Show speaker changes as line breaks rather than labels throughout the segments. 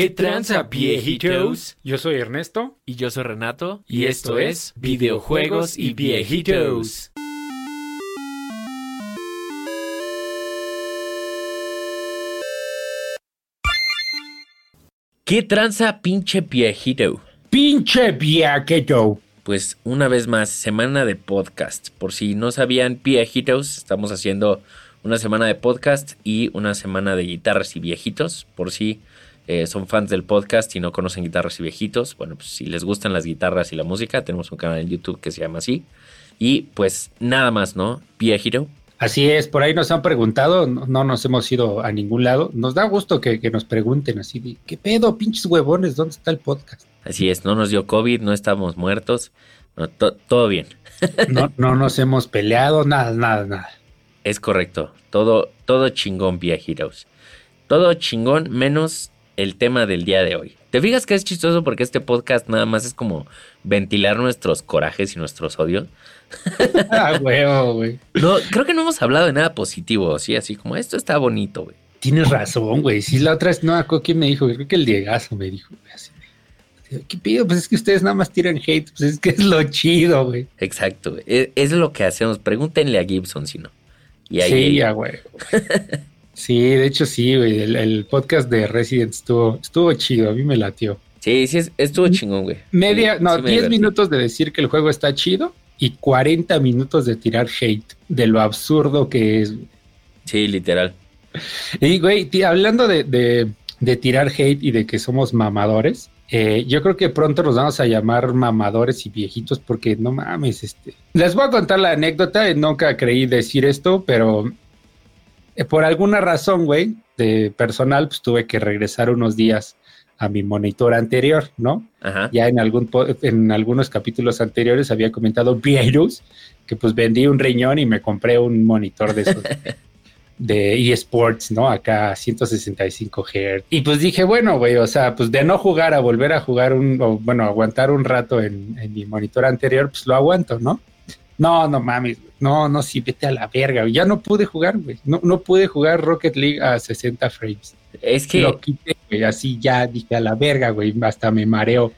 ¿Qué tranza, viejitos?
Yo soy Ernesto.
Y yo soy Renato.
Y esto es Videojuegos y Viejitos.
¿Qué tranza, pinche viejito?
¡Pinche viejito!
Pues una vez más, semana de podcast. Por si no sabían, viejitos, estamos haciendo una semana de podcast y una semana de guitarras y viejitos. Por si eh, son fans del podcast y no conocen guitarras y viejitos, bueno, pues si les gustan las guitarras y la música, tenemos un canal en YouTube que se llama así. Y pues nada más, ¿no? Viejito.
Así es, por ahí nos han preguntado, no, nos hemos ido a ningún lado. Nos da gusto que, nos pregunten así, ¿qué pedo, pinches huevones? ¿Dónde está el podcast?
Así es, no nos dio COVID, no estamos muertos, todo bien.
no, no nos hemos peleado, nada, nada, nada.
Es correcto, todo, todo chingón, viejitos. Todo chingón menos el tema del día de hoy. ¿Te fijas que es chistoso porque este podcast nada más es como ventilar nuestros corajes y nuestros odios?
ah, huevo, güey.
No, creo que no hemos hablado de nada positivo, ¿sí? Así como esto está bonito, güey.
Tienes razón, güey. Sí, la otra vez, no, ¿quién me dijo? Creo que el Diegazo me dijo, así, ¿Qué pido? Pues es que ustedes nada más tiran hate, pues es que es lo chido, güey.
Exacto, güey. Es, es, lo que hacemos. Pregúntenle a Gibson si no.
Y ahí, sí, ya, güey. Sí, de hecho sí, güey. El, podcast de Resident estuvo, estuvo chido, a mí me latió.
Sí, sí, estuvo chingón, güey.
Media, no, 10 minutos de decir que el juego está chido y 40 minutos de tirar hate de lo absurdo que es.
Sí, literal.
Y, güey, hablando de, tirar hate y de que somos mamadores, eh, yo creo que pronto nos vamos a llamar mamadores y viejitos porque no mames, este. Les voy a contar la anécdota, nunca creí decir esto, pero por alguna razón, güey, de personal, pues tuve que regresar unos días a mi monitor anterior, ¿no? Ya en, algún, en algunos capítulos anteriores había comentado virus, que pues vendí un riñón y me compré un monitor de esos de eSports, ¿no? Acá 165 Hz. Y pues dije, bueno, güey, o sea, pues de no jugar a volver a jugar un, o bueno, aguantar un rato en, en mi monitor anterior, pues lo aguanto, ¿no? No, no mames, no, no, sí, vete a la verga, Ya no pude jugar, güey. No, no pude jugar Rocket League a 60 frames.
Es que.
Lo quité, güey, así ya dije a la verga, güey. Hasta me mareo.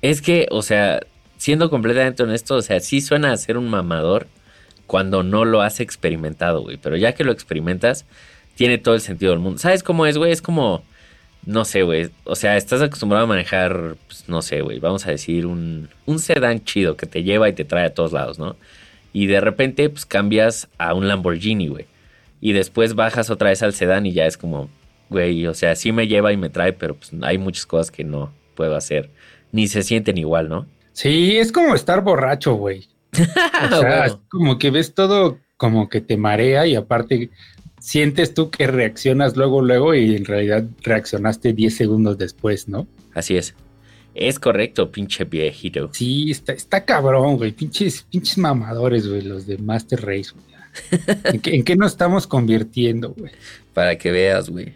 Es que, o sea, siendo completamente honesto, o sea, sí suena a ser un mamador cuando no lo has experimentado, güey. Pero ya que lo experimentas, tiene todo el sentido del mundo. ¿Sabes cómo es, güey? Es como. No sé, güey. O sea, estás acostumbrado a manejar, pues, no sé, güey. Vamos a decir un, un sedán chido que te lleva y te trae a todos lados, ¿no? Y de repente pues cambias a un Lamborghini, güey. Y después bajas otra vez al sedán y ya es como, güey, o sea, sí me lleva y me trae, pero pues hay muchas cosas que no puedo hacer. Ni se sienten igual, ¿no?
Sí, es como estar borracho, güey. O sea, es como que ves todo como que te marea y aparte sientes tú que reaccionas luego, luego y en realidad reaccionaste 10 segundos después, ¿no?
Así es. Es correcto, pinche viejito.
Sí, está, está cabrón, güey. Pinches, pinches mamadores, güey, los de Master Race, güey. ¿En, qué, nos estamos convirtiendo, güey?
Para que veas, güey.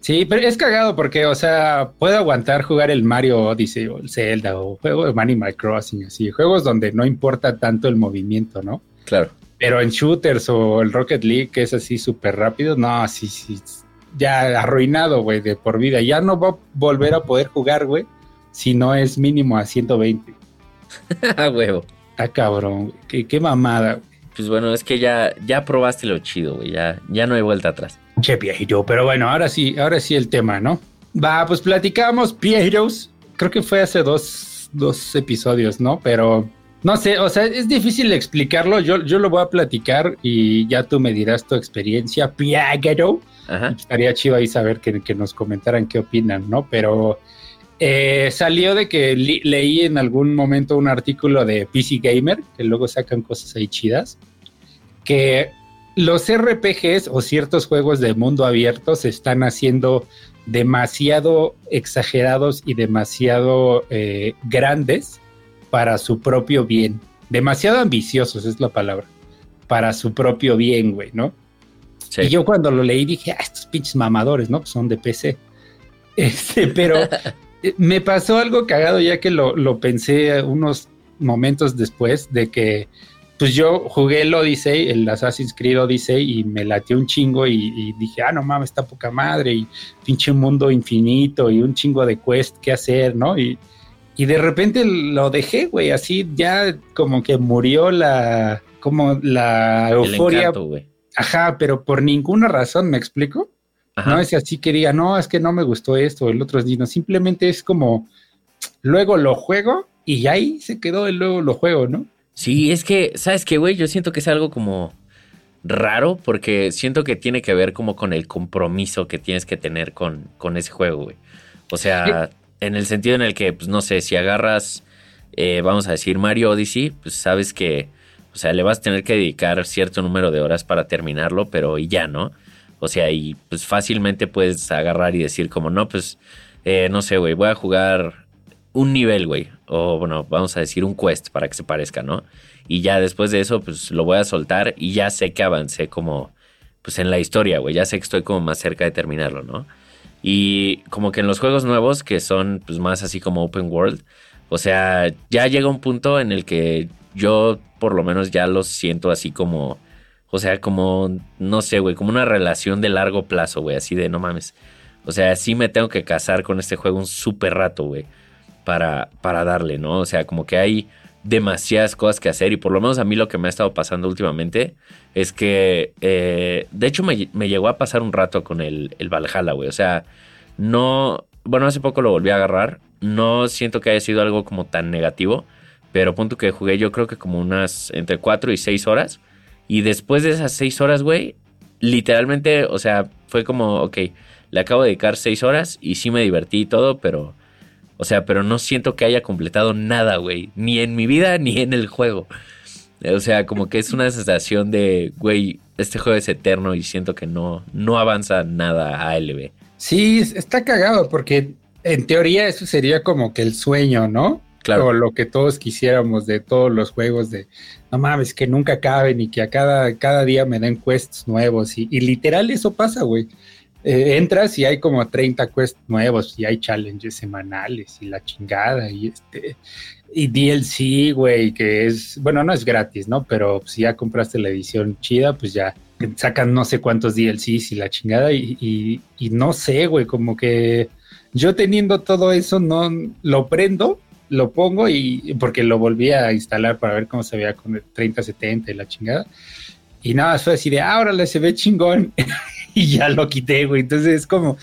Sí, pero es cagado porque, o sea, puedo aguantar jugar el Mario Odyssey o el Zelda o juego de Animal Crossing, así, juegos donde no importa tanto el movimiento, ¿no?
Claro.
Pero en shooters o el Rocket League, que es así súper rápido, no, sí, sí, ya arruinado, güey, de por vida. Ya no va a volver a poder jugar, güey, si no es mínimo a 120.
A huevo.
Está cabrón, Qué, qué mamada,
Pues bueno, es que ya, ya probaste lo chido, güey. Ya, ya no hay vuelta atrás.
Che, viejito. Pero bueno, ahora sí, ahora sí el tema, ¿no? Va, pues platicamos viejitos. Creo que fue hace dos, dos episodios, ¿no? Pero no sé, o sea, es difícil explicarlo. Yo, yo lo voy a platicar y ya tú me dirás tu experiencia, Piagero. Estaría chido ahí saber que, que, nos comentaran qué opinan, ¿no? Pero eh, salió de que leí en algún momento un artículo de PC Gamer, que luego sacan cosas ahí chidas, que los RPGs o ciertos juegos de mundo abierto se están haciendo demasiado exagerados y demasiado eh, grandes para su propio bien. Demasiado ambiciosos es la palabra. Para su propio bien, güey, ¿no? Y yo cuando lo leí dije, ah, estos pinches mamadores, ¿no? Pues son de PC. Este, pero me pasó algo cagado ya que lo, pensé unos momentos después de que pues yo jugué el Odyssey, el Assassin's Creed Odyssey, y me latió un chingo y, dije, ah, no mames, está poca madre, y pinche mundo infinito, y un chingo de quest que hacer, ¿no? Y, y de repente lo dejé, güey, así ya como que murió la, como la euforia. Ajá, pero por ninguna razón, ¿me explico? No es así que diga, no, es que no me gustó esto, el otro es simplemente es como, luego lo juego y ahí se quedó el luego lo juego, ¿no?
Sí, es que, ¿sabes qué, güey? Yo siento que es algo como raro porque siento que tiene que ver como con el compromiso que tienes que tener con, con ese juego, güey. O sea, en el sentido en el que, pues no sé, si agarras, eh, vamos a decir, Mario Odyssey, pues sabes que, o sea, le vas a tener que dedicar cierto número de horas para terminarlo, pero y ya, ¿no? O sea, y pues fácilmente puedes agarrar y decir como, no, pues, eh, no sé, güey, voy a jugar un nivel, güey. O bueno, vamos a decir un quest para que se parezca, ¿no? Y ya después de eso, pues lo voy a soltar y ya sé que avancé como, pues en la historia, güey. Ya sé que estoy como más cerca de terminarlo, ¿no? Y como que en los juegos nuevos, que son pues más así como open world, o sea, ya llega un punto en el que yo por lo menos ya los siento así como, o sea, como, no sé, güey, como una relación de largo plazo, güey, así de no mames. O sea, sí me tengo que casar con este juego un súper rato, güey para, para darle, ¿no? O sea, como que hay demasiadas cosas que hacer y por lo menos a mí lo que me ha estado pasando últimamente es que, eh, de hecho me, llegó a pasar un rato con el, el Valhalla, güey. O sea, no, bueno, hace poco lo volví a agarrar. No siento que haya sido algo como tan negativo, pero punto que jugué yo creo que como unas entre 4 y 6 horas. Y después de esas 6 horas, güey, literalmente, o sea, fue como, ok, le acabo de dedicar 6 horas y sí me divertí y todo, pero o sea, pero no siento que haya completado nada, güey. Ni en mi vida ni en el juego. O sea, como que es una sensación de, güey, este juego es eterno y siento que no, no avanza nada a ALB.
Sí, está cagado porque en teoría eso sería como que el sueño, ¿no? Claro. Lo que todos quisiéramos de todos los juegos de, no mames, que nunca acaben y que a cada, cada día me den quests nuevos. Y, literal eso pasa, güey. Eh, entras y hay como 30 quests nuevos y hay challenges semanales y la chingada y este y DLC, güey, que es, bueno, no es gratis, ¿no? Pero si ya compraste la edición chida, pues ya sacan no sé cuántos DLCs y la chingada y, y, no sé, güey, como que yo teniendo todo eso, no lo prendo, lo pongo y porque lo volví a instalar para ver cómo se veía con el 3070 y la chingada. Y nada, fue así de, ahora se ve chingón. y ya lo quité, güey. Entonces es como,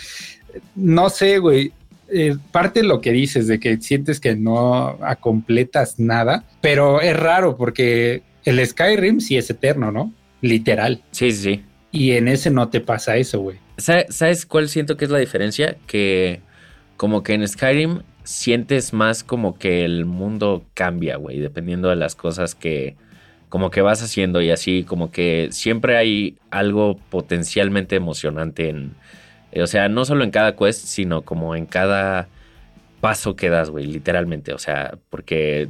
no sé, güey. Eh, parte de lo que dices de que sientes que no completas nada, pero es raro porque el Skyrim sí es eterno, ¿no? Literal.
Sí, sí.
Y en ese no te pasa eso, güey.
¿Sabes cuál siento que es la diferencia? Que como que en Skyrim sientes más como que el mundo cambia, güey, dependiendo de las cosas que, como que vas haciendo y así, como que siempre hay algo potencialmente emocionante en, eh, o sea, no solo en cada quest, sino como en cada paso que das, güey, literalmente, o sea, porque,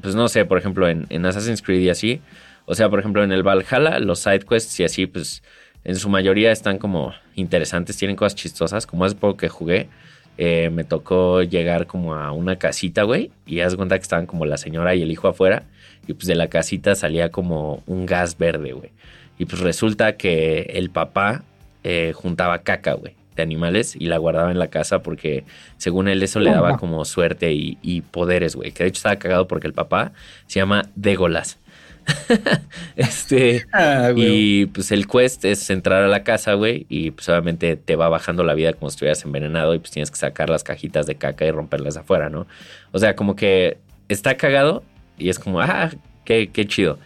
pues no sé, por ejemplo, en, Assassin's Creed y así, o sea, por ejemplo, en el Valhalla, los side quests y así, pues en su mayoría están como interesantes, tienen cosas chistosas, como hace poco que jugué, eh, me tocó llegar como a una casita, güey, y haz cuenta que estaban como la señora y el hijo afuera, y pues de la casita salía como un gas verde, güey. Y pues resulta que el papá eh, juntaba caca, güey, de animales y la guardaba en la casa porque según él eso le daba como suerte y, poderes, güey. Que de hecho estaba cagado porque el papá se llama Degolas. este ah, y pues el quest es entrar a la casa, güey, y pues obviamente te va bajando la vida como si estuvieras envenenado y pues tienes que sacar las cajitas de caca y romperlas afuera, ¿no? O sea, como que está cagado y es como, ah, qué, qué chido.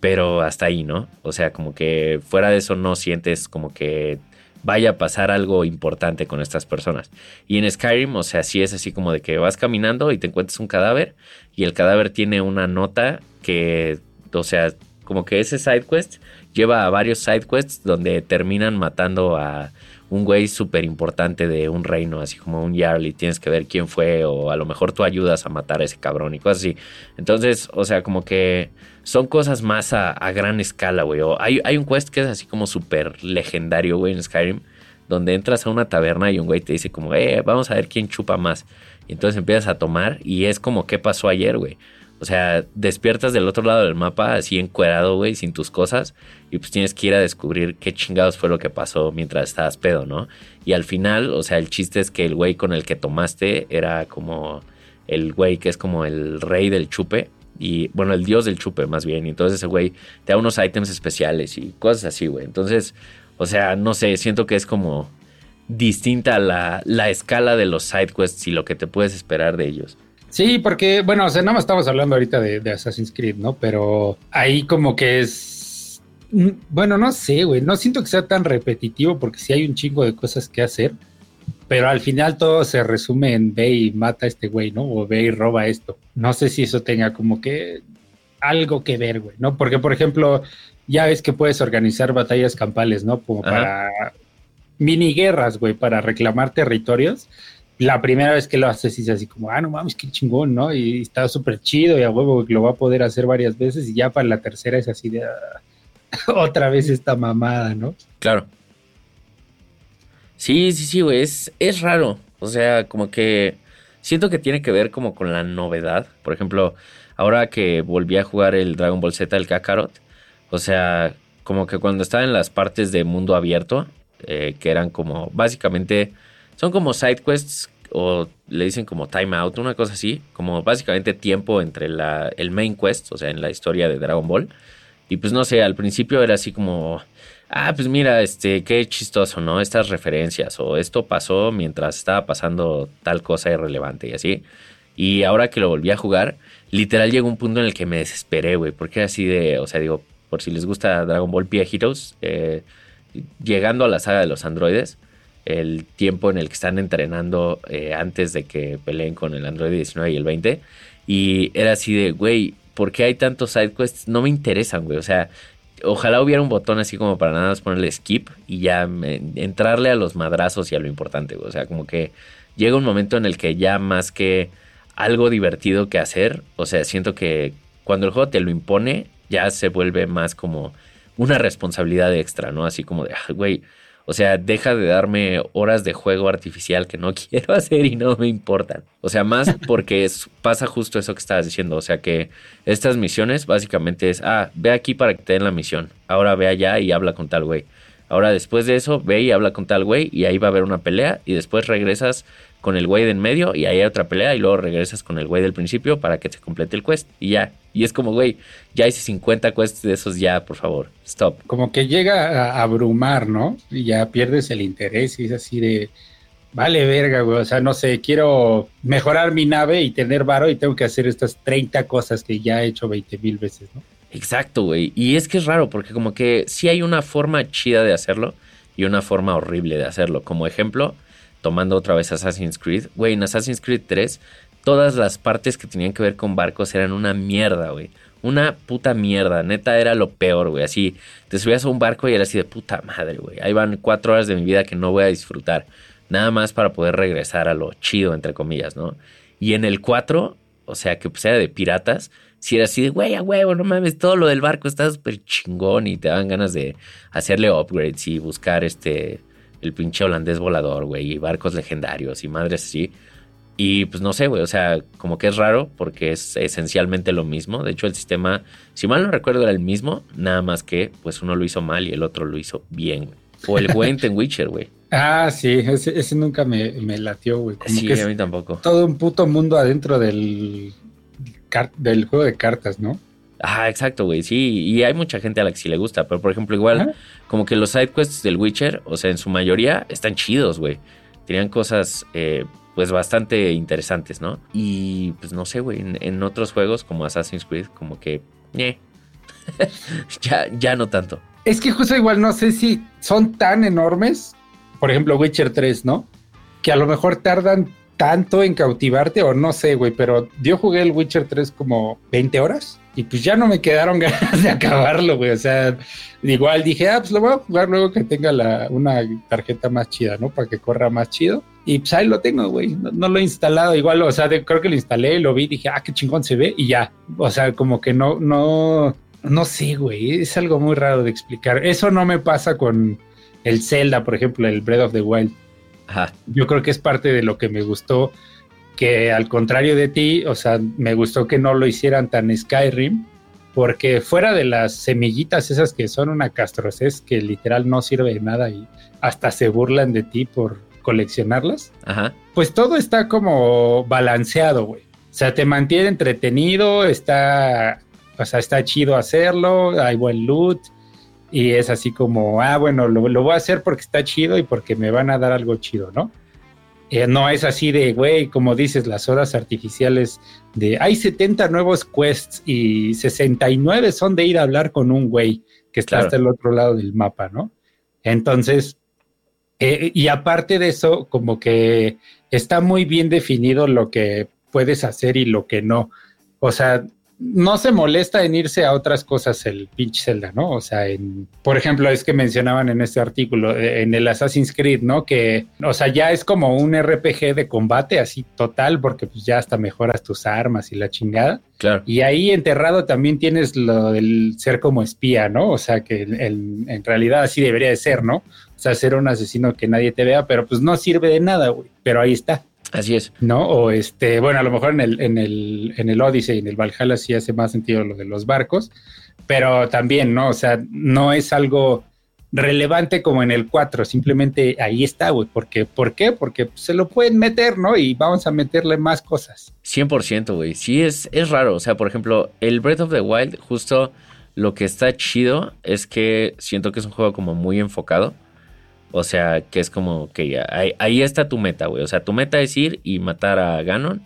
Pero hasta ahí, ¿no? O sea, como que fuera de eso no sientes como que vaya a pasar algo importante con estas personas. Y en Skyrim, o sea, sí es así como de que vas caminando y te encuentras un cadáver y el cadáver tiene una nota que, o sea, como que ese side quest lleva a varios side quests donde terminan matando a un güey súper importante de un reino, así como un Jarl, y tienes que ver quién fue, o a lo mejor tú ayudas a matar a ese cabrón y cosas así. Entonces, o sea, como que son cosas más a, gran escala, güey. O hay, hay un quest que es así como súper legendario, güey, en Skyrim, donde entras a una taberna y un güey te dice como, eh, vamos a ver quién chupa más. Y entonces empiezas a tomar y es como, ¿qué pasó ayer, güey? O sea, despiertas del otro lado del mapa así encuerado, güey, sin tus cosas. Y pues tienes que ir a descubrir qué chingados fue lo que pasó mientras estabas pedo, ¿no? Y al final, o sea, el chiste es que el güey con el que tomaste era como el güey que es como el rey del chupe. Y bueno, el dios del chupe más bien. Y entonces ese güey te da unos ítems especiales y cosas así, güey. Entonces, o sea, no sé, siento que es como distinta la, la escala de los side quests y lo que te puedes esperar de ellos.
Sí, porque, bueno, o sea, nada más estamos hablando ahorita de, Assassin's Creed, ¿no? Pero ahí como que es. Mm, bueno, no sé, güey. No siento que sea tan repetitivo porque sí hay un chingo de cosas que hacer. Pero al final todo se resume en ve y mata a este güey, ¿no? O ve y roba esto. No sé si eso tenga como que algo que ver, güey, ¿no? Porque, por ejemplo, ya ves que puedes organizar batallas campales, ¿no? Como para mini guerras, güey, para reclamar territorios la primera vez que lo haces es así como, ah, no mames, qué chingón, ¿no? Y está súper chido y a huevo que lo va a poder hacer varias veces y ya para la tercera es así de ah, otra vez esta mamada, ¿no?
Claro. Sí, sí, sí, güey, es, es raro. O sea, como que siento que tiene que ver como con la novedad. Por ejemplo, ahora que volví a jugar el Dragon Ball Z, el Kakarot, o sea, como que cuando estaba en las partes de mundo abierto, eh, que eran como básicamente son como side quests o le dicen como time out, una cosa así, como básicamente tiempo entre la, el main quest, o sea, en la historia de Dragon Ball. Y pues no sé, al principio era así como, ah, pues mira, este, qué chistoso, ¿no? Estas referencias o esto pasó mientras estaba pasando tal cosa irrelevante y así. Y ahora que lo volví a jugar, literal llegó un punto en el que me desesperé, güey, porque así de, o sea, digo, por si les gusta Dragon Ball Pia Heroes, eh, llegando a la saga de los androides, el tiempo en el que están entrenando eh, antes de que peleen con el Android 19 y el 20. Y era así de, güey, ¿por qué hay tantos sidequests? No me interesan, güey. O sea, ojalá hubiera un botón así como para nada más ponerle skip y ya entrarle a los madrazos y a lo importante, güey. O sea, como que llega un momento en el que ya más que algo divertido que hacer, o sea, siento que cuando el juego te lo impone, ya se vuelve más como una responsabilidad extra, ¿no? Así como de, ah, güey o sea, deja de darme horas de juego artificial que no quiero hacer y no me importan. O sea, más porque pasa justo eso que estabas diciendo. O sea, que estas misiones básicamente es, ah, ve aquí para que te den la misión. Ahora ve allá y habla con tal güey. Ahora después de eso, ve y habla con tal güey y ahí va a haber una pelea y después regresas con el güey de en medio y ahí hay otra pelea y luego regresas con el güey del principio para que se complete el quest y ya. Y es como, güey, ya hice 50 quests de esos ya, por favor, stop.
Como que llega a abrumar, ¿no? Y ya pierdes el interés y es así de, vale verga, güey, o sea, no sé, quiero mejorar mi nave y tener varo y tengo que hacer estas 30 cosas que ya he hecho 20 mil veces, ¿no?
Exacto, güey. Y es que es raro porque como que sí hay una forma chida de hacerlo y una forma horrible de hacerlo. Como ejemplo, tomando otra vez Assassin's Creed, güey, en Assassin's Creed 3, todas las partes que tenían que ver con barcos eran una mierda, güey. Una puta mierda, neta era lo peor, güey. Así, te subías a un barco y era así de puta madre, güey. Ahí van cuatro horas de mi vida que no voy a disfrutar. Nada más para poder regresar a lo chido, entre comillas, ¿no? Y en el 4, o sea, que pues era de piratas, si era así de, güey, a huevo, no mames, todo lo del barco está súper chingón y te dan ganas de hacerle upgrades y buscar este el pinche holandés volador, güey, y barcos legendarios y madres así. Y pues no sé, güey, o sea, como que es raro porque es esencialmente lo mismo. De hecho, el sistema, si mal no recuerdo, era el mismo, nada más que pues uno lo hizo mal y el otro lo hizo bien, güey. O el Gwent en Witcher, güey.
Ah, sí, ese, nunca me, me, latió, güey.
sí, a mí tampoco.
Todo un puto mundo adentro del, del juego de cartas, ¿no?
Ah, exacto, güey, sí, y hay mucha gente a la que sí le gusta, pero por ejemplo, igual, como que los side quests del Witcher, o sea, en su mayoría están chidos, güey. Tenían cosas, eh, pues, bastante interesantes, ¿no? Y, pues, no sé, güey, en, otros juegos como Assassin's Creed, como que, ya, ya no tanto.
Es que justo igual, no sé si son tan enormes, por ejemplo, Witcher 3, ¿no? Que a lo mejor tardan tanto en cautivarte o no sé, güey, pero yo jugué el Witcher 3 como 20 horas y pues ya no me quedaron ganas de acabarlo, güey. O sea, igual dije, ah, pues lo voy a jugar luego que tenga la, una tarjeta más chida, ¿no? Para que corra más chido. Y pues ahí lo tengo, güey. No, lo he instalado. Igual, o sea, creo que lo instalé, lo vi, dije, ah, qué chingón se ve y ya. O sea, como que no, no, no sé, güey. Es algo muy raro de explicar. Eso no me pasa con el Zelda, por ejemplo, el Breath of the Wild. Ajá. Yo creo que es parte de lo que me gustó que al contrario de ti, o sea, me gustó que no lo hicieran tan Skyrim, porque fuera de las semillitas esas que son una castroces que literal no sirve de nada y hasta se burlan de ti por coleccionarlas,
Ajá.
pues todo está como balanceado, güey. O sea, te mantiene entretenido, está, o sea, está chido hacerlo, hay buen loot y es así como, ah, bueno, lo, lo voy a hacer porque está chido y porque me van a dar algo chido, ¿no? Eh, no es así de, güey, como dices, las horas artificiales de, hay 70 nuevos quests y 69 son de ir a hablar con un güey que está
Claro.
hasta el otro lado del mapa, ¿no? Entonces, eh, y aparte de eso, como que está muy bien definido lo que puedes hacer y lo que no. O sea, no se molesta en irse a otras cosas el pinche Zelda, ¿no? O sea, en, por ejemplo, es que mencionaban en este artículo, eh, en el Assassin's Creed, ¿no? Que, o sea, ya es como un RPG de combate así total, porque pues ya hasta mejoras tus armas y la chingada.
Claro.
Y ahí enterrado también tienes lo del ser como espía, ¿no? O sea, que el- en realidad así debería de ser, ¿no? O sea, ser un asesino que nadie te vea, pero pues no sirve de nada, güey. Pero ahí está.
Así es.
¿no? O este, bueno, a lo mejor en el, en el, en el Odyssey, en el Valhalla sí hace más sentido lo de los barcos, pero también, ¿no? O sea, no es algo relevante como en el 4, simplemente ahí está, güey. Porque, ¿Por qué? Porque se lo pueden meter, ¿no? Y vamos a meterle más cosas.
100%, güey. Sí, es, es raro. O sea, por ejemplo, el Breath of the Wild, justo lo que está chido es que siento que es un juego como muy enfocado. O sea, que es como que ya, ahí, está tu meta, güey. O sea, tu meta es ir y matar a Ganon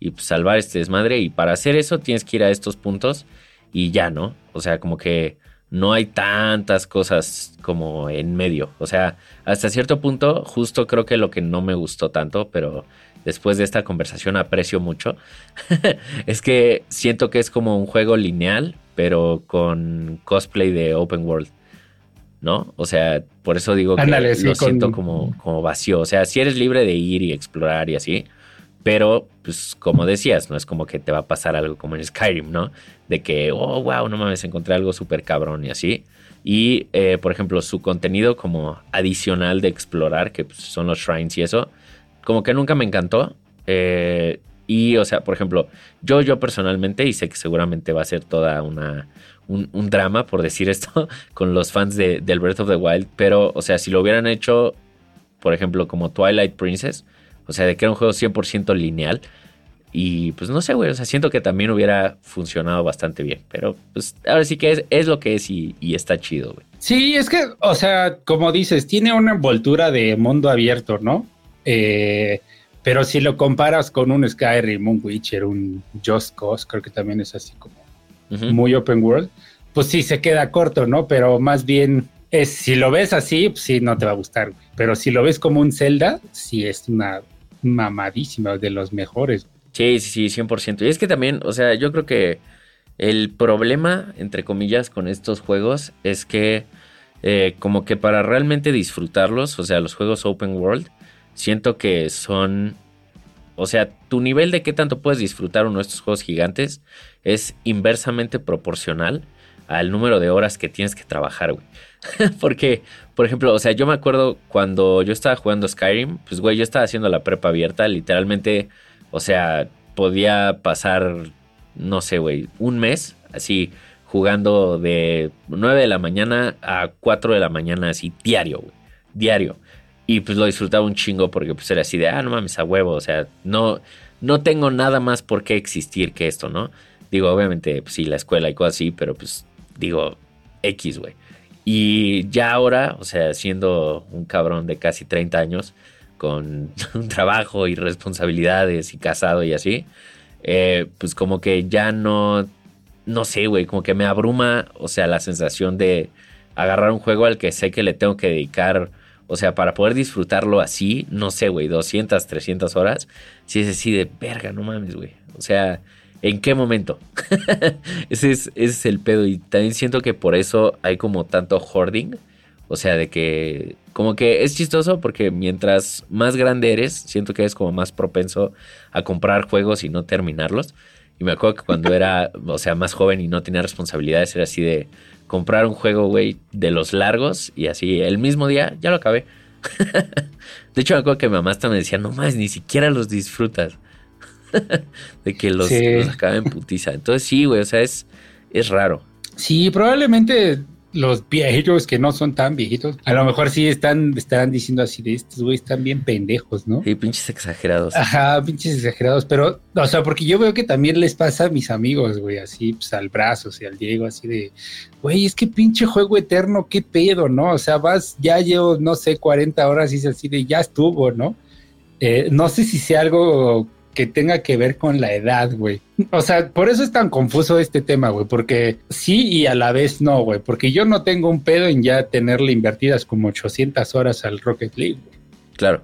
y pues, salvar este desmadre. Y para hacer eso tienes que ir a estos puntos y ya, ¿no? O sea, como que no hay tantas cosas como en medio. O sea, hasta cierto punto, justo creo que lo que no me gustó tanto, pero después de esta conversación aprecio mucho, es que siento que es como un juego lineal, pero con cosplay de open world. ¿No? O sea, por eso digo que
sí,
lo
con-
siento como, como vacío. O sea, si eres libre de ir y explorar y así, pero, pues, como decías, no es como que te va a pasar algo como en Skyrim, ¿no? De que, oh, wow, no mames, encontré algo súper cabrón y así. Y, eh, por ejemplo, su contenido como adicional de explorar, que pues, son los shrines y eso, como que nunca me encantó. Eh, y, o sea, por ejemplo, yo, yo personalmente, y sé que seguramente va a ser toda una, un, drama, por decir esto, con los fans de, del Breath of the Wild, pero, o sea, si lo hubieran hecho, por ejemplo, como Twilight Princess, o sea, de que era un juego 100% lineal, y pues no sé, güey, o sea, siento que también hubiera funcionado bastante bien, pero pues ahora sí que es, es lo que es y, y está chido, güey.
Sí, es que, o sea, como dices, tiene una envoltura de mundo abierto, ¿no? Eh, pero si lo comparas con un Skyrim, un Witcher, un Just Cause, creo que también es así como Muy open world, pues sí se queda corto, ¿no? Pero más bien es, si lo ves así, pues sí, no te va a gustar, güey. Pero si lo ves como un Zelda, sí es una mamadísima, de los mejores.
Sí, sí, sí, 100%. Y es que también, o sea, yo creo que el problema, entre comillas, con estos juegos es que eh, como que para realmente disfrutarlos, o sea, los juegos open world, siento que son, o sea, tu nivel de qué tanto puedes disfrutar uno de estos juegos gigantes es inversamente proporcional al número de horas que tienes que trabajar, güey. Porque, por ejemplo, o sea, yo me acuerdo cuando yo estaba jugando Skyrim, pues, güey, yo estaba haciendo la prepa abierta, literalmente, o sea, podía pasar, no sé, güey, un mes así jugando de 9 de la mañana a 4 de la mañana, así diario, güey, diario. Y pues lo disfrutaba un chingo porque pues era así de, ah, no mames, a huevo, o sea, no, no tengo nada más por qué existir que esto, ¿no? Digo, obviamente, pues sí, la escuela y cosas así, pero pues digo, X, güey. Y ya ahora, o sea, siendo un cabrón de casi 30 años, con un trabajo y responsabilidades y casado y así, eh, pues como que ya no, no sé, güey, como que me abruma, o sea, la sensación de agarrar un juego al que sé que le tengo que dedicar, o sea, para poder disfrutarlo así, no sé, güey, 200, 300 horas, si es así de verga, no mames, güey. O sea, ¿en qué momento? ese, es, el pedo y también siento que por eso hay como tanto hoarding. O sea, de que como que es chistoso porque mientras más grande eres, siento que eres como más propenso a comprar juegos y no terminarlos. Y me acuerdo que cuando era, o sea, más joven y no tenía responsabilidades, era así de comprar un juego, güey, de los largos y así el mismo día ya lo acabé. de hecho, me acuerdo que mi mamá hasta me decía, no más, ni siquiera los disfrutas. de que los,
Sí.
los acaba en putiza. Entonces sí, güey, o sea, es, es raro.
Sí, probablemente los viejitos que no son tan viejitos, a lo mejor sí están, estarán diciendo así de estos güeyes están bien pendejos, ¿no?
Sí, pinches exagerados.
Ajá, pinches exagerados, pero, o sea, porque yo veo que también les pasa a mis amigos, güey, así, pues al Brazos y al Diego, así de, güey, es que pinche juego eterno, qué pedo, ¿no? O sea, vas, ya llevo, no sé, 40 horas y es así de, ya estuvo, ¿no? Eh, no sé si sea algo que tenga que ver con la edad, güey. O sea, por eso es tan confuso este tema, güey, porque sí y a la vez no, güey, porque yo no tengo un pedo en ya tenerle invertidas como 800 horas al Rocket League, güey.
Claro.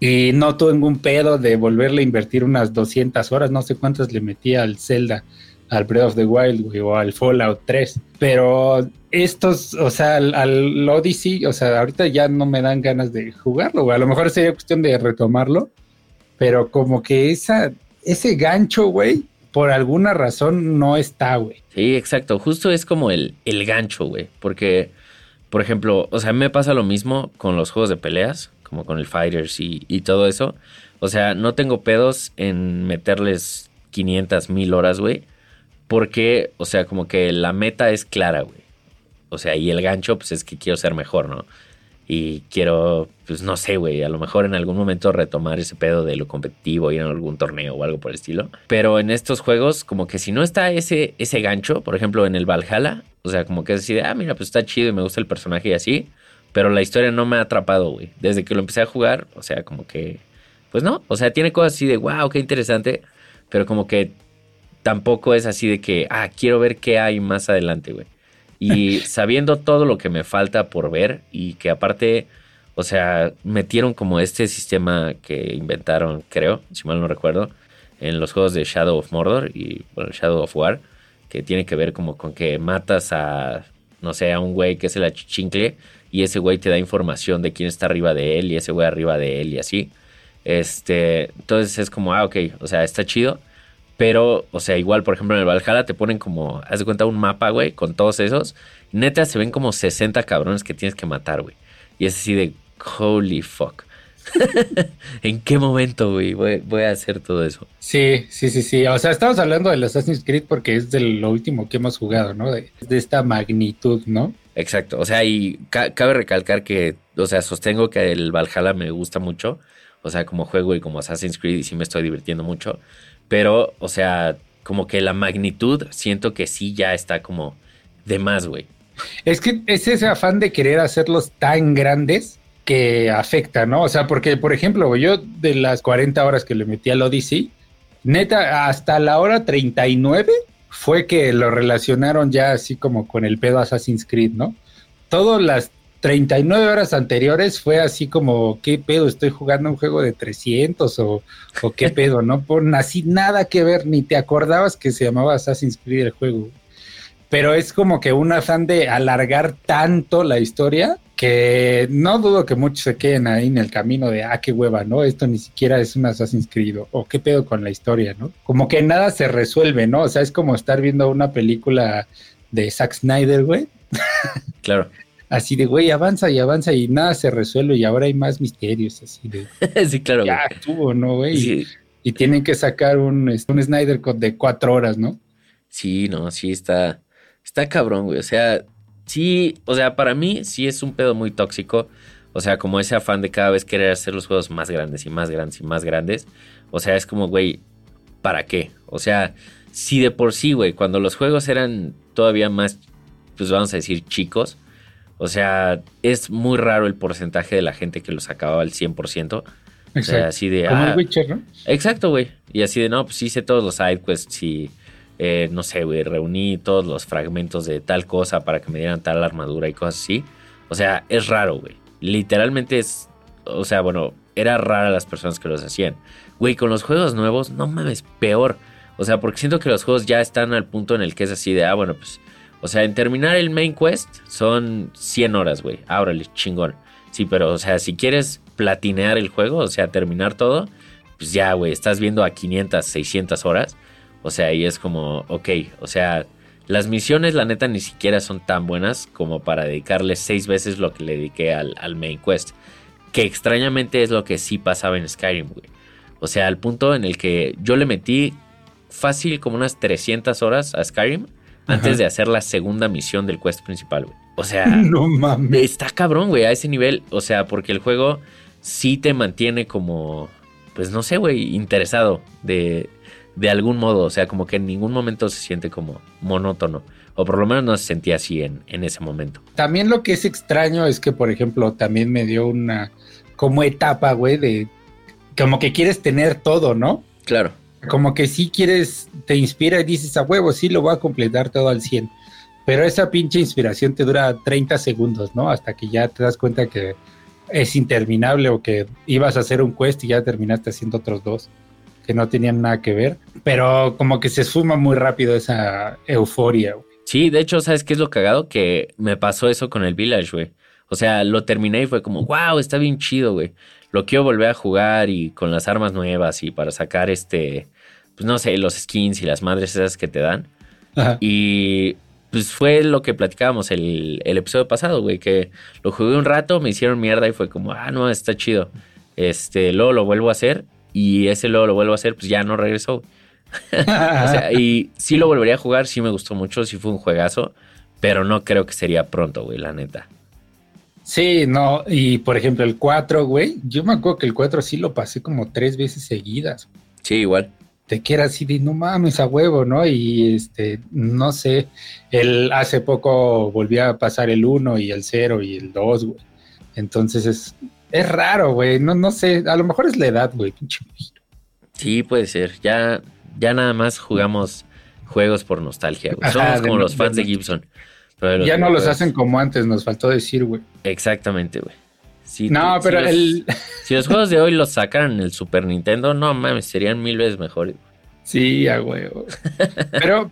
Y no tengo un pedo de volverle a invertir unas 200 horas, no sé cuántas le metí al Zelda, al Breath of the Wild, güey, o al Fallout 3. Pero estos, o sea, al, al Odyssey, o sea, ahorita ya no me dan ganas de jugarlo, güey. A lo mejor sería cuestión de retomarlo, pero como que esa, ese gancho, güey, por alguna razón no está, güey.
Sí, exacto. Justo es como el, el gancho, güey. Porque, por ejemplo, o sea, me pasa lo mismo con los juegos de peleas, como con el Fighters y, y todo eso. O sea, no tengo pedos en meterles 500 mil horas, güey. Porque, o sea, como que la meta es clara, güey. O sea, y el gancho, pues es que quiero ser mejor, ¿no? Y quiero, pues no sé, güey, a lo mejor en algún momento retomar ese pedo de lo competitivo, ir a algún torneo o algo por el estilo. Pero en estos juegos, como que si no está ese, ese gancho, por ejemplo, en el Valhalla, o sea, como que es así de, ah, mira, pues está chido y me gusta el personaje y así, pero la historia no me ha atrapado, güey. Desde que lo empecé a jugar, o sea, como que, pues no, o sea, tiene cosas así de, wow, qué interesante, pero como que tampoco es así de que, ah, quiero ver qué hay más adelante, güey. Y sabiendo todo lo que me falta por ver y que aparte, o sea, metieron como este sistema que inventaron, creo, si mal no recuerdo, en los juegos de Shadow of Mordor y bueno, Shadow of War, que tiene que ver como con que matas a, no sé, a un güey que es el achichincle y ese güey te da información de quién está arriba de él y ese güey arriba de él y así. Este, entonces es como, ah, ok, o sea, está chido. Pero, o sea, igual, por ejemplo, en el Valhalla te ponen como, haz de cuenta, un mapa, güey, con todos esos. Neta, se ven como 60 cabrones que tienes que matar, güey. Y es así de, holy fuck. ¿En qué momento, güey, voy, voy a hacer todo eso?
Sí, sí, sí, sí. O sea, estamos hablando del Assassin's Creed porque es de lo último que hemos jugado, ¿no? De, de esta magnitud, ¿no?
Exacto. O sea, y ca- cabe recalcar que, o sea, sostengo que el Valhalla me gusta mucho. O sea, como juego y como Assassin's Creed, y sí me estoy divirtiendo mucho. Pero, o sea, como que la magnitud siento que sí ya está como de más, güey.
Es que es ese afán de querer hacerlos tan grandes que afecta, ¿no? O sea, porque, por ejemplo, yo de las 40 horas que le metí al Odyssey, neta, hasta la hora 39 fue que lo relacionaron ya así como con el pedo Assassin's Creed, ¿no? Todas las 39 horas anteriores fue así como, ¿qué pedo? ¿Estoy jugando un juego de 300 o, o qué pedo? No por así nada que ver, ni te acordabas que se llamaba Assassin's Creed el juego. Pero es como que un afán de alargar tanto la historia que no dudo que muchos se queden ahí en el camino de, ah, qué hueva, ¿no? Esto ni siquiera es un Assassin's Creed o, o qué pedo con la historia, ¿no? Como que nada se resuelve, ¿no? O sea, es como estar viendo una película de Zack Snyder, güey.
Claro.
Así de, güey, avanza y avanza y nada se resuelve y ahora hay más misterios, así de,
sí, claro, güey.
ya estuvo, ¿no, güey? Y,
Sí,
y tienen que sacar un, este, un Snyder Cut de cuatro horas, ¿no?
sí, no, sí está, está cabrón, güey. O sea, sí, o sea, para mí sí es un pedo muy tóxico. O sea, como ese afán de cada vez querer hacer los juegos más grandes y más grandes y más grandes. O sea, es como, güey, ¿para qué? O sea, si de por sí, güey, cuando los juegos eran todavía más, pues vamos a decir, chicos. O sea, es muy raro el porcentaje de la gente que los acababa al 100%. O sea, así de...
Como
ah,
el Witcher, ¿no?
Exacto, güey. Y así de, no, pues hice todos los side quests y, eh, no sé, güey, reuní todos los fragmentos de tal cosa para que me dieran tal armadura y cosas así. O sea, es raro, güey. Literalmente es, o sea, bueno, era rara las personas que los hacían. Güey, con los juegos nuevos, no mames, peor. O sea, porque siento que los juegos ya están al punto en el que es así de, ah, bueno, pues, o sea, en terminar el main quest son 100 horas, güey. Ábrale, chingón. Sí, pero, o sea, si quieres platinear el juego, o sea, terminar todo, pues ya, güey, estás viendo a 500, 600 horas. O sea, y es como, ok, o sea, las misiones, la neta, ni siquiera son tan buenas como para dedicarle seis veces lo que le dediqué al, al main quest. Que extrañamente es lo que sí pasaba en Skyrim, güey. O sea, al punto en el que yo le metí fácil como unas 300 horas a Skyrim antes
Ajá.
de hacer la segunda misión del quest principal, güey. O sea,
No mames.
está cabrón, güey, a ese nivel. O sea, porque el juego sí te mantiene como, pues no sé, güey, interesado de, de algún modo. O sea, como que en ningún momento se siente como monótono. O por lo menos no se sentía así en, en ese momento.
También lo que es extraño es que, por ejemplo, también me dio una como etapa, güey, de como que quieres tener todo, ¿no?
Claro.
Como que sí quieres, te inspira y dices a huevo, sí lo voy a completar todo al 100. Pero esa pinche inspiración te dura 30 segundos, ¿no? Hasta que ya te das cuenta que es interminable o que ibas a hacer un quest y ya terminaste haciendo otros dos que no tenían nada que ver. Pero como que se suma muy rápido esa euforia, güey.
Sí, de hecho, ¿sabes qué es lo cagado? Que me pasó eso con el Village, güey. O sea, lo terminé y fue como, wow, está bien chido, güey. Lo quiero volver a jugar y con las armas nuevas y para sacar este, pues no sé, los skins y las madres esas que te dan.
Ajá.
Y pues fue lo que platicábamos el, el episodio pasado, güey, que lo jugué un rato, me hicieron mierda y fue como, ah, no, está chido. Este, luego lo vuelvo a hacer y ese luego lo vuelvo a hacer, pues ya no regresó. O sea, y sí lo volvería a jugar, sí me gustó mucho, sí fue un juegazo, pero no creo que sería pronto, güey, la neta.
Sí, no, y por ejemplo el 4, güey, yo me acuerdo que el 4 sí lo pasé como tres veces seguidas.
Sí, igual.
Te queda así de no mames a huevo, ¿no? Y este, no sé, el hace poco volví a pasar el 1 y el 0 y el 2, güey. Entonces es, es raro, güey, no, no sé, a lo mejor es la edad, güey, pinche.
Sí, puede ser. Ya, ya nada más jugamos juegos por nostalgia, güey. Somos como los fans de Gibson. pero de los
Ya no los hacen como antes, nos faltó decir, güey.
Exactamente, güey. Sí,
No, pero
si los-
el...
Si los juegos de hoy los sacaran en el Super Nintendo, no mames, serían mil veces mejores.
Sí, a huevo. Pero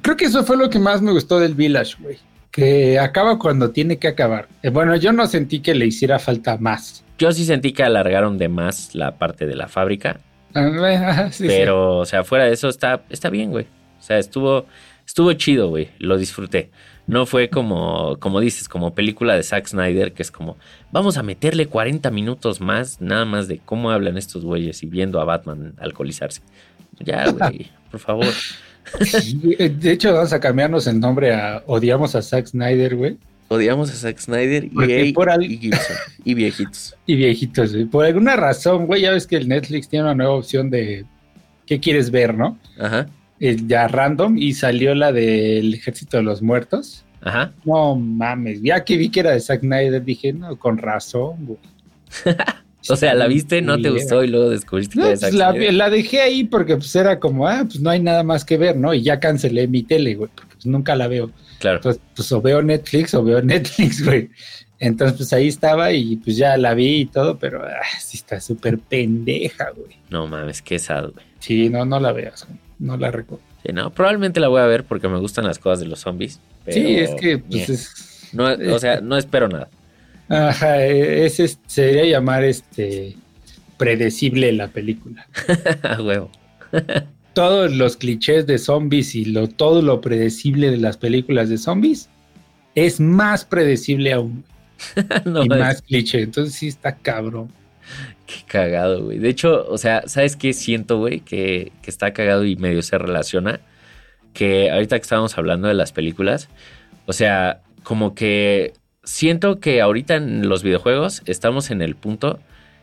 creo que eso fue lo que más me gustó del Village, güey. Que acaba cuando tiene que acabar. Eh, Bueno, yo no sentí que le hiciera falta más.
Yo sí sentí que alargaron de más la parte de la fábrica,
Ah, sí.
pero, o sea, fuera de eso está, está bien, güey. O sea, estuvo, estuvo chido, güey. Lo disfruté. No fue como, como dices, como película de Zack Snyder, que es como, vamos a meterle 40 minutos más, nada más de cómo hablan estos güeyes y viendo a Batman alcoholizarse. Ya, güey, por favor.
Eh, de hecho, vamos a cambiarnos el nombre a Odiamos a Zack Snyder, güey.
Odiamos a Zack Snyder y,
por al-
y Gibson y viejitos.
Y viejitos, güey. Por alguna razón, güey, ya ves que el Netflix tiene una nueva opción de qué quieres ver, ¿no?
Ajá,
Eh, ya random y salió la del Ejército de los Muertos.
ajá.
No mames, ya que vi que era de Zack Snyder, dije, no, con razón, güey.
O sea, la viste, no te gustó y luego descubriste
No,
que era
pues
Zack
la, la dejé ahí porque pues era como, ah, pues no hay nada más que ver, ¿no? Y ya cancelé mi tele, güey, porque pues nunca la veo.
Claro.
Entonces, pues o veo Netflix o veo Netflix, güey. Entonces, pues ahí estaba y pues ya la vi y todo, pero ah, sí está súper pendeja, güey.
No mames, qué sad, güey.
Sí, no, no la veas, güey. No la recuerdo.
Sí, no, probablemente la voy a ver porque me gustan las cosas de los zombies. pero,
Sí, es que, pues es...
No, o sea, no espero nada.
Ajá, es, es- se debería llamar este predecible la película.
A huevo.
Todos los clichés de zombies y lo, todo lo predecible de las películas de zombies es más predecible aún
no,
y más cliché. Entonces sí está cabrón.
Qué cagado, güey. De hecho, o sea, ¿sabes qué siento, güey? Que, que está cagado y medio se relaciona. Que ahorita que estábamos hablando de las películas, o sea, como que siento que ahorita en los videojuegos estamos en el punto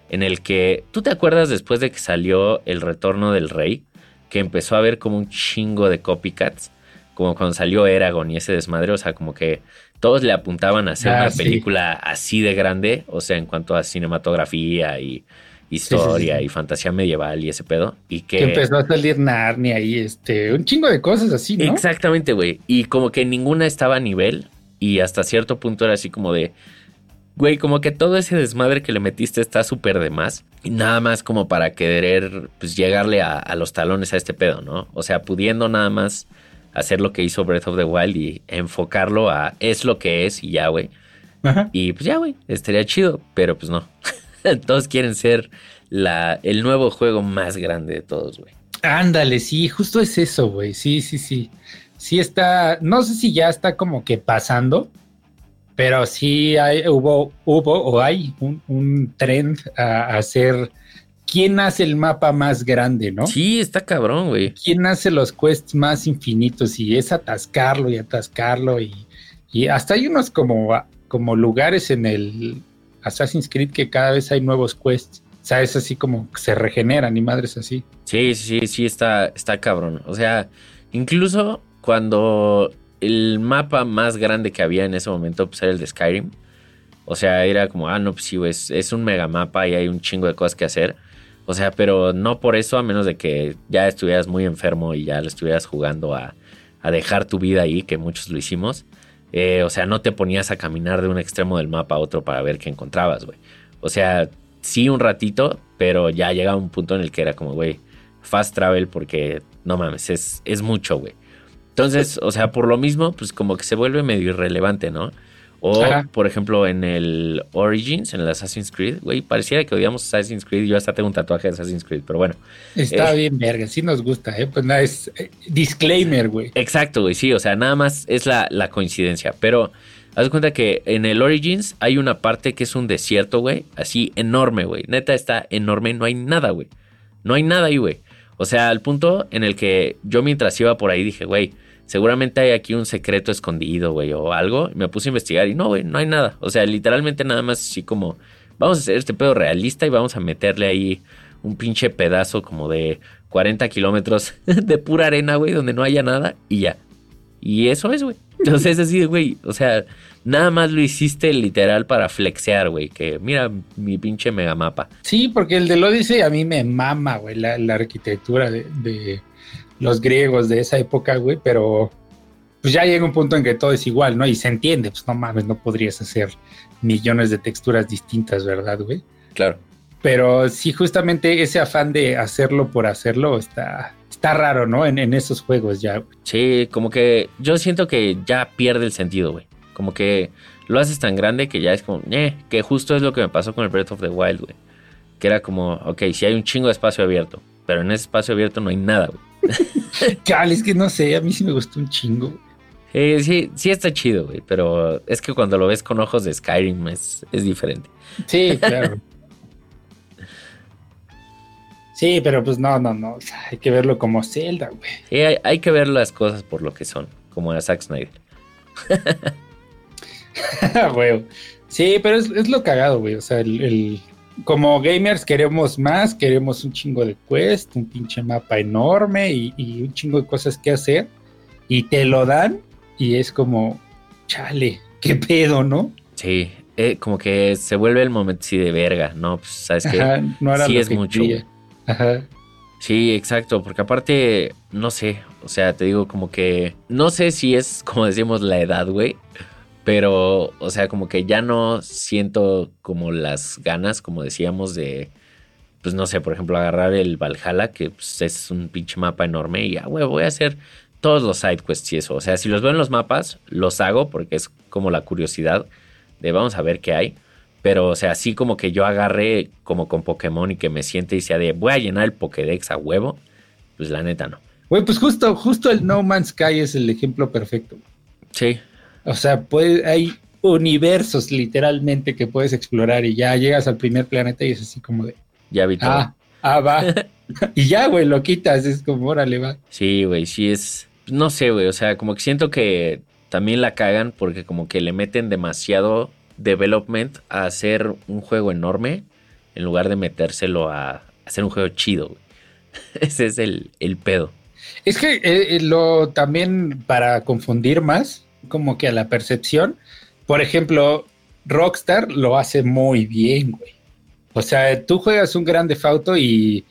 en el que tú te acuerdas después de que salió El Retorno del Rey, que empezó a haber como un chingo de copycats, como cuando salió Eragon y ese desmadre, o sea, como que todos le apuntaban a hacer
Ah,
una
sí.
película así de grande, o sea, en cuanto a cinematografía y historia
sí, sí.
y fantasía medieval y ese pedo, y que...
Que empezó a salir Narnia y este, un chingo de cosas así, ¿no?
Exactamente, güey. Y como que ninguna estaba a nivel. Y hasta cierto punto era así como de. Güey, como que todo ese desmadre que le metiste está súper de más. Y nada más como para querer pues, llegarle a, a los talones a este pedo, ¿no? O sea, pudiendo nada más hacer lo que hizo Breath of the Wild y enfocarlo a es lo que es y ya, güey.
Ajá.
Y pues ya, güey, estaría chido, pero pues no. todos quieren ser la, el nuevo juego más grande de todos, güey.
Ándale, sí, justo es eso, güey. Sí, sí, sí. Sí está, no sé si ya está como que pasando, pero sí hay, hubo, hubo o hay un, un trend a, a ser ¿quién hace el mapa más grande, no?
Sí, está cabrón, güey.
¿Quién hace los quests más infinitos? Y es atascarlo y atascarlo y, y hasta hay unos como, como lugares en el Assassin's Creed que cada vez hay nuevos quests. O sea, es así como que se regeneran y madres así.
Sí, sí, sí, está, está cabrón. O sea, incluso cuando el mapa más grande que había en ese momento pues, era el de Skyrim. O sea, era como, ah, no, pues sí, es, es un mega mapa y hay un chingo de cosas que hacer. O sea, pero no por eso, a menos de que ya estuvieras muy enfermo y ya lo estuvieras jugando a, a dejar tu vida ahí, que muchos lo hicimos. Eh, o sea, no te ponías a caminar de un extremo del mapa a otro para ver qué encontrabas, güey. O sea, sí un ratito, pero ya llegaba un punto en el que era como, güey, fast travel porque no mames, es, es mucho, güey. Entonces, o sea, por lo mismo, pues como que se vuelve medio irrelevante, ¿no? O, por ejemplo, en el Origins, en el Assassin's Creed, güey, pareciera que odiamos Assassin's Creed. Yo hasta tengo un tatuaje de Assassin's Creed, pero bueno.
Está eh, bien, verga, sí nos gusta, ¿eh? Pues nada, es eh, disclaimer, güey.
Exacto, güey, sí, o sea, nada más es la, la coincidencia. Pero haz cuenta que en el Origins hay una parte que es un desierto, güey, así enorme, güey. Neta está enorme, no hay nada, güey. No hay nada ahí, güey. O sea, al punto en el que yo mientras iba por ahí dije, güey, seguramente hay aquí un secreto escondido, güey, o algo. Me puse a investigar y no, güey, no hay nada. O sea, literalmente nada más así como, vamos a hacer este pedo realista y vamos a meterle ahí un pinche pedazo como de 40 kilómetros de pura arena, güey, donde no haya nada y ya. Y eso es, güey. Entonces es así, güey, o sea, nada más lo hiciste literal para flexear, güey, que mira mi pinche megamapa.
Sí, porque el de Odyssey a mí me mama, güey, la, arquitectura de los griegos de esa época, güey, pero pues ya llega un punto en que todo es igual, ¿no? Y se entiende, pues no mames, no podrías hacer millones de texturas distintas, ¿verdad, güey?
Claro.
Pero sí, justamente ese afán de hacerlo por hacerlo está, está raro, ¿no? En, en esos juegos ya.
Sí, como que yo siento que ya pierde el sentido, güey. Como que lo haces tan grande que ya es como, eh, que justo es lo que me pasó con el Breath of the Wild, güey. Que era como, ok, si hay un chingo de espacio abierto, pero en ese espacio abierto no hay nada, güey.
Cal, es que no sé, a mí sí me gustó un chingo.
Eh, sí, sí está chido, güey, pero es que cuando lo ves con ojos de Skyrim es, es diferente.
Sí, claro. sí, pero pues no, no, no. hay que verlo como Zelda, güey.
Sí, hay, que ver las cosas por lo que son, como a Zack Snyder.
güey. Sí, pero es, lo cagado, güey. O sea, el, como gamers queremos más, queremos un chingo de quest, un pinche mapa enorme y, un chingo de cosas que hacer. Y te lo dan y es como, chale, qué pedo, ¿no?
Sí, eh, como que se vuelve el momento sí de verga, ¿no? Pues sabes que no sí es mucho. Ajá. Sí, exacto, porque aparte, no sé, o sea, te digo como que, no sé si es, como decimos, la edad, güey, pero, o sea, como que ya no siento como las ganas, como decíamos, de, pues no sé, por ejemplo, agarrar el Valhalla, que pues, es un pinche mapa enorme, y ya, güey, voy a hacer todos los side quests y eso. O sea, si los veo en los mapas, los hago porque es como la curiosidad de vamos a ver qué hay. Pero, o sea, así como que yo agarré como con Pokémon y que me siente y sea de voy a llenar el Pokédex a huevo, pues la neta no.
Güey, pues justo, justo el No Man's Sky es el ejemplo perfecto.
Sí,
o sea, hay universos literalmente que puedes explorar y ya llegas al primer planeta y es así como de...
Ya vi todo.
Ah, ah va. y ya, güey, lo quitas, es como, órale, va.
Sí, güey, sí es... No sé, güey, o sea, como que siento que también la cagan porque como que le meten demasiado development a hacer un juego enorme en lugar de metérselo a hacer un juego chido, güey. Ese es el, pedo.
Es que eh, eh, lo también para confundir más, como que a la percepción. Por ejemplo, Rockstar lo hace muy bien, güey. O sea, tú juegas un grande Auto y,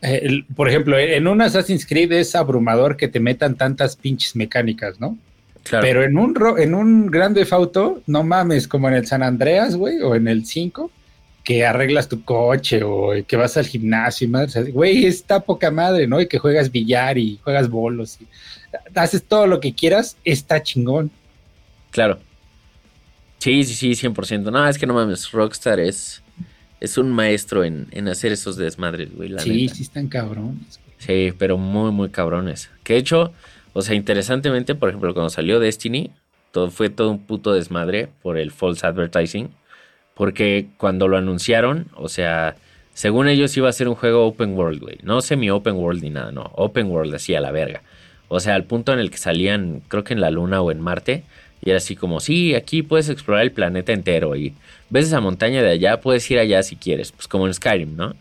eh, por ejemplo, en un Assassin's Creed es abrumador que te metan tantas pinches mecánicas, ¿no? Claro. Pero en un, en un Grande Auto, no mames, como en el San Andreas, güey, o en el 5, que arreglas tu coche o que vas al gimnasio y madre, güey, está poca madre, ¿no? Y que juegas billar y juegas bolos y haces todo lo que quieras, está chingón.
Claro. Sí, sí, sí, 100%. No, es que no mames, Rockstar es, es un maestro en, hacer esos desmadres, güey.
sí, sí están cabrones.
Sí, pero muy, muy cabrones. Que de hecho, o sea, interesantemente, por ejemplo, cuando salió Destiny, todo fue todo un puto desmadre por el false advertising. Porque cuando lo anunciaron, o sea, Según ellos iba a ser un juego open world, güey. No semi-open world ni nada, no. Open world así a la verga. O sea, al punto en el que salían, creo que en la Luna o en Marte. Y era así como, sí, aquí puedes explorar el planeta entero. Y ves esa montaña de allá, puedes ir allá si quieres. Pues como en Skyrim, ¿no?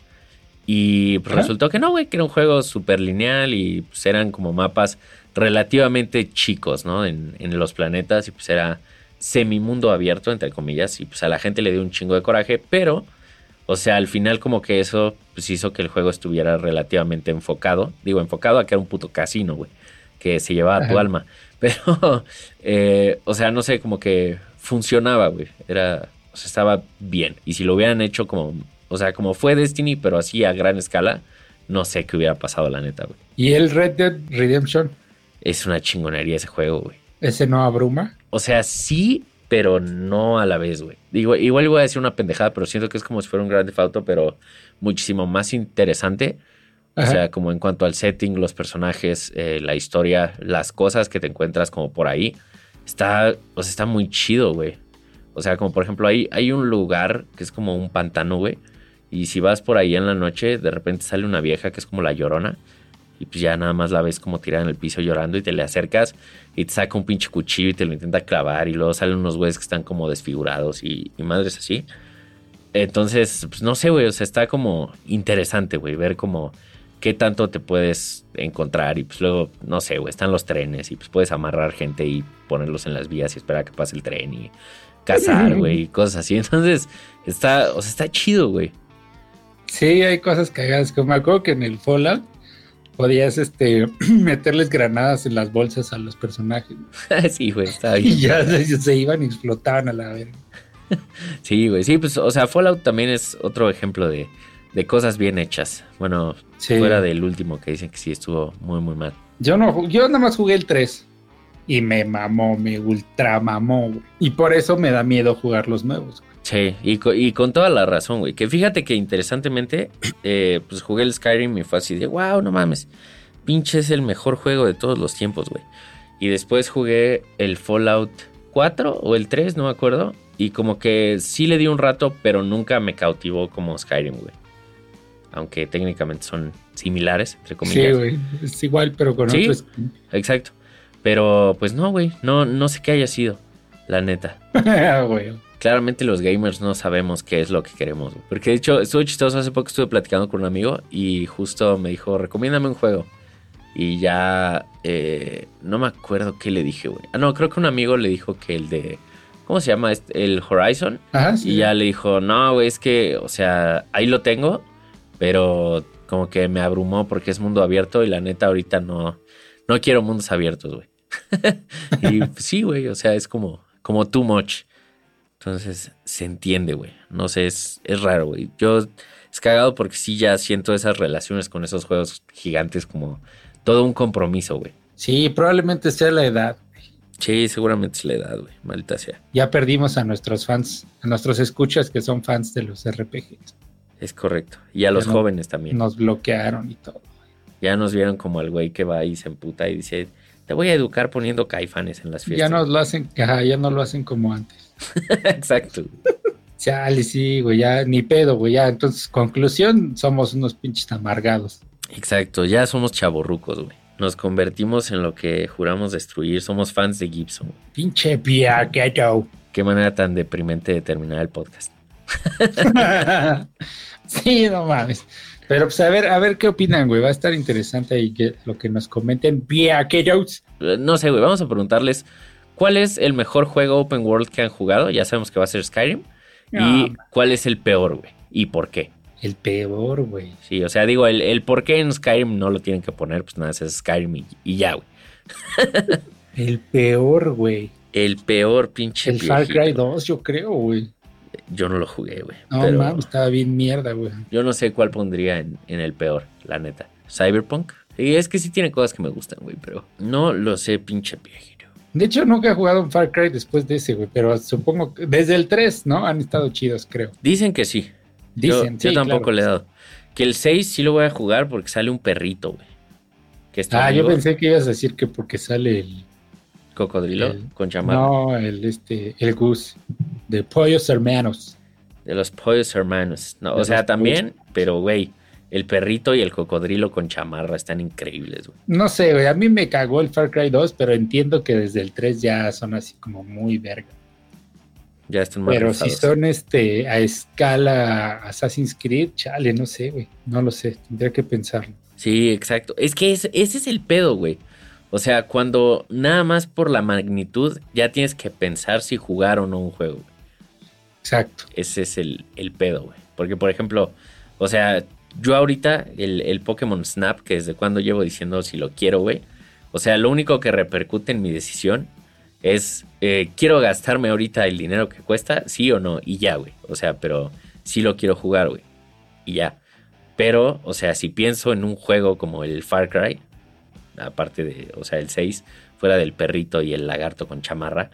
Y pues, resultó que no, güey, que era un juego súper lineal y pues eran como mapas relativamente chicos, ¿no? En, en los planetas y pues era semimundo abierto, entre comillas, y pues a la gente le dio un chingo de coraje, pero, o sea, al final como que eso pues hizo que el juego estuviera relativamente enfocado, digo, enfocado a que era un puto casino, güey, que se llevaba tu alma, pero, eh, o sea, no sé, como que funcionaba, güey, era, o sea, estaba bien, y si lo hubieran hecho como, o sea, como fue Destiny, pero así a gran escala, no sé qué hubiera pasado, la neta, güey.
¿Y el Red Dead Redemption?
Es una chingonería ese juego, güey.
¿Ese no abruma?
O sea, sí, pero no a la vez, güey. Digo, igual voy a decir una pendejada, pero siento que es como si fuera un Grand Theft Auto, pero muchísimo más interesante. O sea, como en cuanto al setting, los personajes, eh, la historia, las cosas que te encuentras como por ahí. Está, o sea, está muy chido, güey. O sea, como por ejemplo, hay, hay un lugar que es como un pantano, güey. Y si vas por ahí en la noche, de repente sale una vieja que es como la llorona y pues ya nada más la ves como tirada en el piso llorando y te le acercas y te saca un pinche cuchillo y te lo intenta clavar y luego salen unos güeyes que están como desfigurados y, madres así. Entonces, pues no sé, güey, o sea, está como interesante, güey, ver como qué tanto te puedes encontrar y pues luego, no sé, güey, están los trenes y pues puedes amarrar gente y ponerlos en las vías y esperar a que pase el tren y cazar, güey, y cosas así. Entonces, está, o sea, está chido, güey.
Sí, hay cosas cagadas. Como me acuerdo que en el Fallout podías este, meterles granadas en las bolsas a los personajes.
sí, güey, está bien.
Y ya se, iban y explotaban a la verga.
sí, güey, sí, pues, o sea, Fallout también es otro ejemplo de, de cosas bien hechas. Bueno, fuera del último que dicen que sí estuvo muy, muy mal.
Yo no, yo nada más jugué el 3 y me mamó, me ultra mamó, Y por eso me da miedo jugar los nuevos.
Sí, y, con toda la razón, güey. Que fíjate que interesantemente, eh, pues jugué el Skyrim y fue así de, wow, no mames. Pinche es el mejor juego de todos los tiempos, güey. Y después jugué el Fallout 4 o el 3, no me acuerdo. Y como que sí le di un rato, pero nunca me cautivó como Skyrim, güey. Aunque técnicamente son similares, entre comillas.
Sí, güey. Es igual, pero con
¿Sí? Exacto. Pero pues no, güey. No, no sé qué haya sido, la neta.
Ah, güey
claramente los gamers no sabemos qué es lo que queremos. Porque de hecho, estuvo chistoso. Hace poco estuve platicando con un amigo y justo me dijo, recomiéndame un juego. Y ya eh, no me acuerdo qué le dije, güey. Ah, no, creo que un amigo le dijo que el de. ¿Cómo se llama? Este, el Horizon. Y ya le dijo, no, güey, es que, o sea, ahí lo tengo, pero como que me abrumó porque es mundo abierto y la neta ahorita no, no quiero mundos abiertos, güey. y sí, güey, o sea, es como, como too much. Entonces se entiende, güey. No sé, es, es raro, güey. Yo es cagado porque sí ya siento esas relaciones con esos juegos gigantes como todo un compromiso, güey.
Sí, probablemente sea la edad.
Sí, seguramente es la edad, güey. Maldita sea.
Ya perdimos a nuestros fans, a nuestros escuchas que son fans de los RPGs.
Es correcto. Y a los jóvenes también.
Nos bloquearon y todo.
Ya nos vieron como el güey que va y se emputa y dice, te voy a educar poniendo caifanes en las fiestas.
Ya nos lo hacen, ya no lo hacen como antes.
Exacto.
Chale, sí, güey, ya ni pedo, güey, ya. Entonces, conclusión, somos unos pinches amargados.
Exacto, ya somos chaborrucos, güey. Nos convertimos en lo que juramos destruir. Somos fans de Gibson.
Pinche piaqueto.
Qué manera tan deprimente de terminar el podcast.
sí, no mames. Pero pues a ver, a ver qué opinan, güey. Va a estar interesante ahí que lo que nos comenten. Piaquetos.
No sé, güey. Vamos a preguntarles ¿Cuál es el mejor juego open world que han jugado? Ya sabemos que va a ser Skyrim. ¿Y cuál es el peor, güey? ¿Y por qué?
El peor, güey.
Sí, o sea, digo, el, por qué en Skyrim no lo tienen que poner, pues nada, es Skyrim y, ya, güey.
el peor, güey.
El peor, pinche.
El Far Cry 2, yo creo, güey.
Yo no lo jugué, güey.
No, mames, estaba bien mierda, güey.
Yo no sé cuál pondría en, en el peor, la neta. Cyberpunk. Y es que sí tiene cosas que me gustan, güey, pero no lo sé, pinche viejito.
De hecho, nunca he jugado un Far Cry después de ese, güey, pero supongo que desde el 3, ¿no? Han estado chidos, creo.
Dicen que sí. Dicen, yo, yo tampoco le he dado. Que el 6 sí lo voy a jugar porque sale un perrito, güey.
ah, yo pensé que ibas a decir que porque sale el...
¿Cocodrilo? con chamarra.
No, el, este, el Gus. De Pollos Hermanos.
De los pollos hermanos. No,
De
o sea, también, pero güey, el perrito y el cocodrilo con chamarra están increíbles, güey.
No sé, güey, a mí me cagó el Far Cry 2, pero entiendo que desde el 3 ya son así como muy verga.
Ya están más
Pero si son este a escala Assassin's Creed, chale, no sé, güey. No lo sé, tendría que pensarlo.
Sí, exacto. Es que es- ese es el pedo, güey. O sea, cuando nada más por la magnitud ya tienes que pensar si jugar o no un juego.
Exacto.
Ese es el, el pedo, güey. Porque, por ejemplo, o sea, yo ahorita, el, el Pokémon Snap, que desde cuando llevo diciendo si lo quiero, güey. O sea, lo único que repercute en mi decisión es, eh, quiero gastarme ahorita el dinero que cuesta, sí o no, y ya, güey. O sea, pero sí lo quiero jugar, güey. Y ya. Pero, o sea, si pienso en un juego como el Far Cry, aparte de, o sea, el 6, fuera del perrito y el lagarto con chamarra,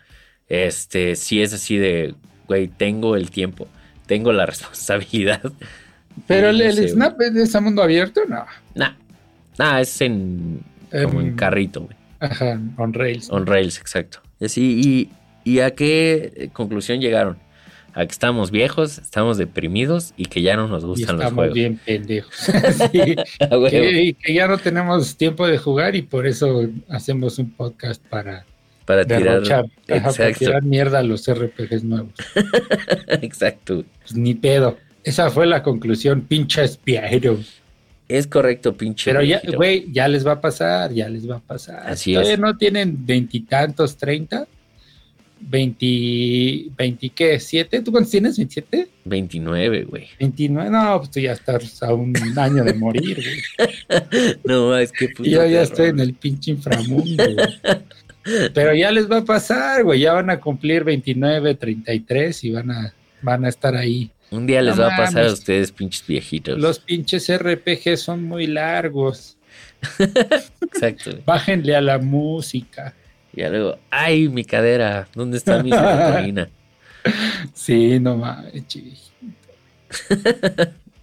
este, sí es así de, güey, tengo el tiempo, tengo la responsabilidad.
Pero el,
No
el
sé, güey.
Snap es de ese mundo abierto, no.
Nah, nah, es en, como en carrito, güey.
Ajá, on rails.
On rails, exacto. Y así, y, ¿y a qué eh, conclusión llegaron? A que estamos viejos, estamos deprimidos y que ya no nos
y
gustan los
estamos
juegos.
bien pendejos. Sí,
A huevo.
que, y que ya no tenemos tiempo de jugar y por eso hacemos un podcast para
Para tirar.
derrochar, ajá, para
Exacto.
tirar mierda a los RPGs nuevos.
Exacto.
Pues ni pedo. Esa fue la conclusión, pinches viajeros.
Es correcto, pinche.
Pero ya, güey, ya les va a pasar, ya les va a pasar.
Así
Todavía
es.
no tienen veintitantos, treinta, veinti, veinti, ¿qué? ¿Siete? ¿Tú cuántos tienes? ¿27?
29, güey.
29, no, pues tú ya estás a un año de morir, güey.
No, es que puto
Y yo ya
terror.
estoy en el pinche inframundo, güey. Pero ya les va a pasar, güey. Ya van a cumplir 29, 33 y van a, van a estar ahí.
Un día les
No
va a pasar a ustedes, pinches viejitos.
Los pinches RPG son muy largos.
Exacto.
Bájenle a la música.
Y luego, ay, mi cadera, ¿dónde está mi serotonina?
Sí, no mames.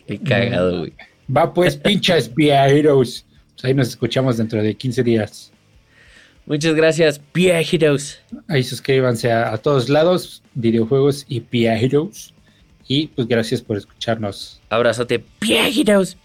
Qué cagado, güey.
Va pues, pinches viajeros. Pues ahí nos escuchamos dentro de 15 días.
Muchas gracias, viejitos.
Ahí suscríbanse a, a todos lados, videojuegos y viajeros. Y pues gracias por escucharnos.
Abrazote, viejitos.